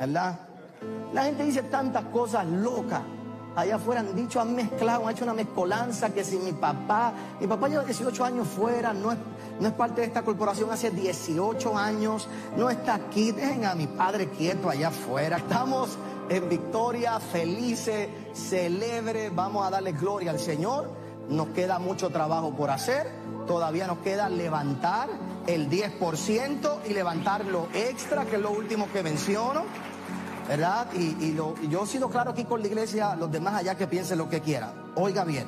¿verdad? La gente dice tantas cosas locas. Allá afuera han dicho, han mezclado, han hecho una mezcolanza que si mi papá, mi papá lleva 18 años fuera, no es, no es parte de esta corporación hace 18 años, no está aquí, dejen a mi padre quieto allá afuera. Estamos en victoria, felices, celebre, vamos a darle gloria al Señor. Nos queda mucho trabajo por hacer, todavía nos queda levantar el 10% y levantar lo extra, que es lo último que menciono. ¿Verdad? Y, yo he sido claro aquí con la iglesia, los demás allá que piensen lo que quieran. Oiga bien,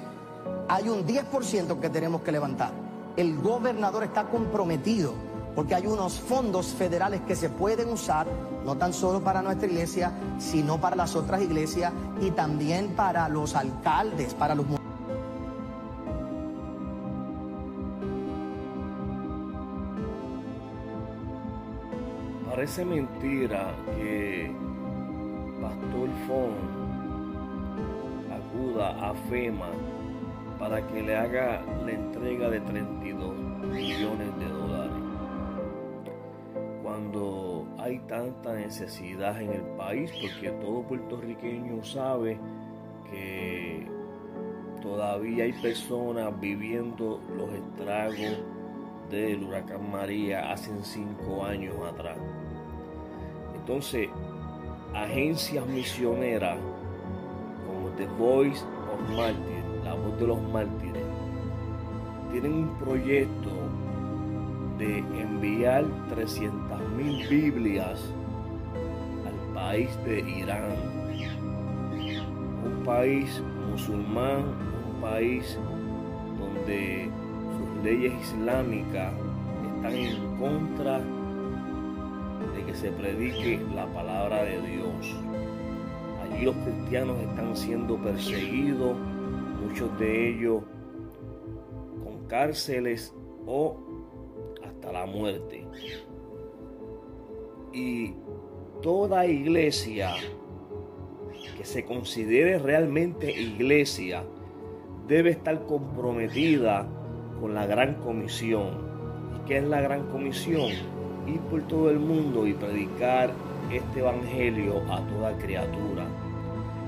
hay un 10% que tenemos que levantar. El gobernador está comprometido porque hay unos fondos federales que se pueden usar, no tan solo para nuestra iglesia, sino para las otras iglesias y también para los alcaldes, para los Parece mentira que Pastor Fon acuda a FEMA para que le haga la entrega de 32 millones de dólares. Cuando hay tanta necesidad en el país, porque todo puertorriqueño sabe que todavía hay personas viviendo los estragos del huracán María hace cinco años atrás. Entonces, agencias misioneras como The Voice of Martyrs, la voz de los mártires, tienen un proyecto de enviar 300.000 Biblias al país de Irán, un país musulmán, un país donde sus leyes islámicas están en contra que se predique la palabra de Dios. Allí los cristianos están siendo perseguidos, muchos de ellos con cárceles o hasta la muerte. Y toda iglesia que se considere realmente iglesia debe estar comprometida con la gran comisión. ¿Y qué es la gran comisión? Ir por todo el mundo y predicar este evangelio a toda criatura.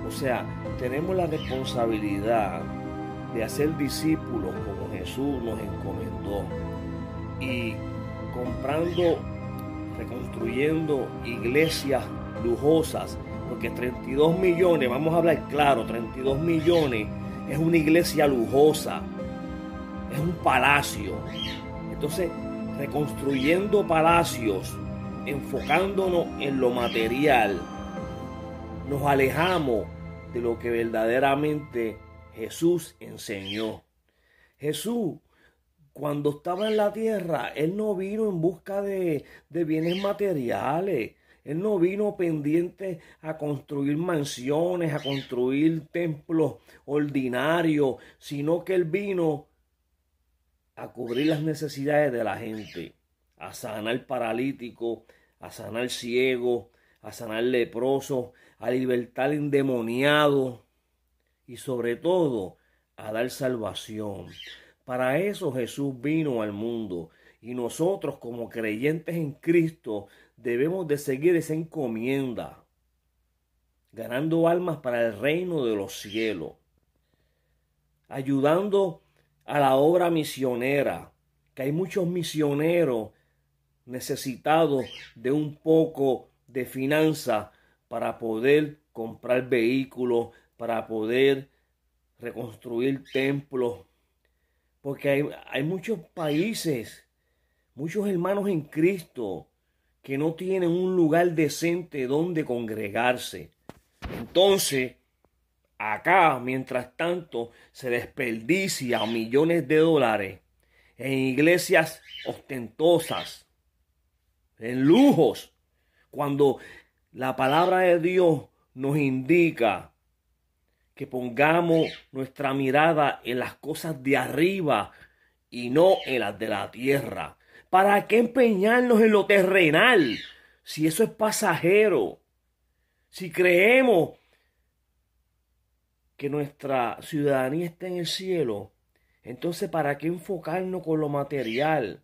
O sea, tenemos la responsabilidad de hacer discípulos como Jesús nos encomendó y comprando, reconstruyendo iglesias lujosas, porque 32 millones, vamos a hablar claro, 32 millones es una iglesia lujosa, es un palacio. Entonces, reconstruyendo palacios, enfocándonos en lo material, nos alejamos de lo que verdaderamente Jesús enseñó. Jesús, cuando estaba en la tierra, Él no vino en busca de, de bienes materiales. Él no vino pendiente a construir mansiones, a construir templos ordinarios, sino que Él vino a cubrir las necesidades de la gente, a sanar paralítico, a sanar ciego, a sanar leproso, a libertar endemoniado y sobre todo a dar salvación. Para eso Jesús vino al mundo y nosotros como creyentes en Cristo debemos de seguir esa encomienda, ganando almas para el reino de los cielos, ayudando a la obra misionera, que hay muchos misioneros necesitados de un poco de finanza para poder comprar vehículos, para poder reconstruir templos, porque hay, hay muchos países, muchos hermanos en Cristo que no tienen un lugar decente donde congregarse. Entonces, Acá, mientras tanto, se desperdicia millones de dólares en iglesias ostentosas, en lujos, cuando la palabra de Dios nos indica que pongamos nuestra mirada en las cosas de arriba y no en las de la tierra. ¿Para qué empeñarnos en lo terrenal si eso es pasajero? Si creemos que nuestra ciudadanía esté en el cielo, entonces ¿para qué enfocarnos con lo material?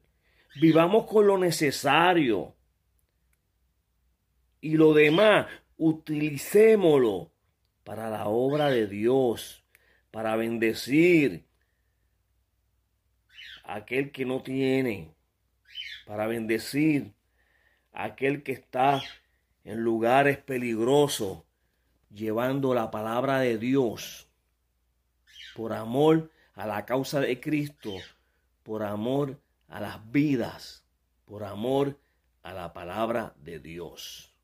Vivamos con lo necesario. Y lo demás, utilicémoslo para la obra de Dios, para bendecir a aquel que no tiene, para bendecir a aquel que está en lugares peligrosos, llevando la palabra de Dios por amor a la causa de Cristo, por amor a las vidas, por amor a la palabra de Dios.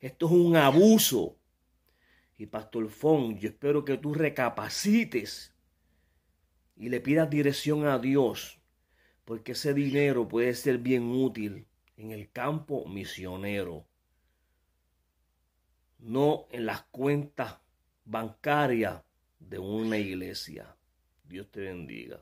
Esto es un abuso. Y Pastor Fon, yo espero que tú recapacites y le pidas dirección a Dios, porque ese dinero puede ser bien útil en el campo misionero, no en las cuentas bancarias de una iglesia. Dios te bendiga.